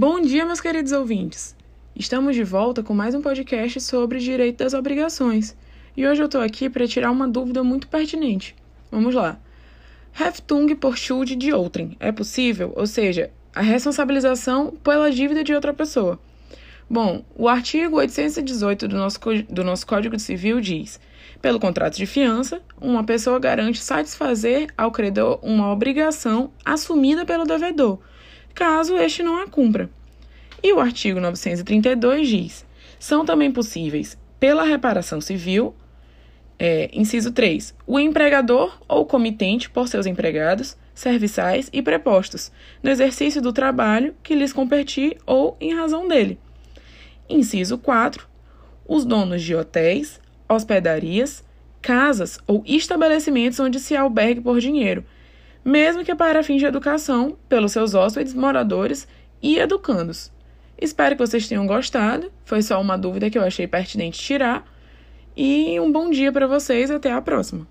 Bom dia, meus queridos ouvintes! Estamos de volta com mais um podcast sobre direito das obrigações. E hoje eu estou aqui para tirar uma dúvida muito pertinente. Vamos lá. Heftung por Schuld de outrem é possível? Ou seja, a responsabilização pela dívida de outra pessoa. Bom, o artigo 818 do nosso, do nosso Código Civil diz: pelo contrato de fiança, uma pessoa garante satisfazer ao credor uma obrigação assumida pelo devedor, caso este não a cumpra. E o artigo 932 diz: são também possíveis, pela reparação civil, é, inciso 3, o empregador ou comitente por seus empregados, serviçais e prepostos, no exercício do trabalho que lhes competir ou em razão dele. Inciso 4, os donos de hotéis, hospedarias, casas ou estabelecimentos onde se albergue por dinheiro, mesmo que para fins de educação, pelos seus hóspedes, moradores e educandos. Espero que vocês tenham gostado. Foi só uma dúvida que eu achei pertinente tirar. E um bom dia para vocês. Até a próxima.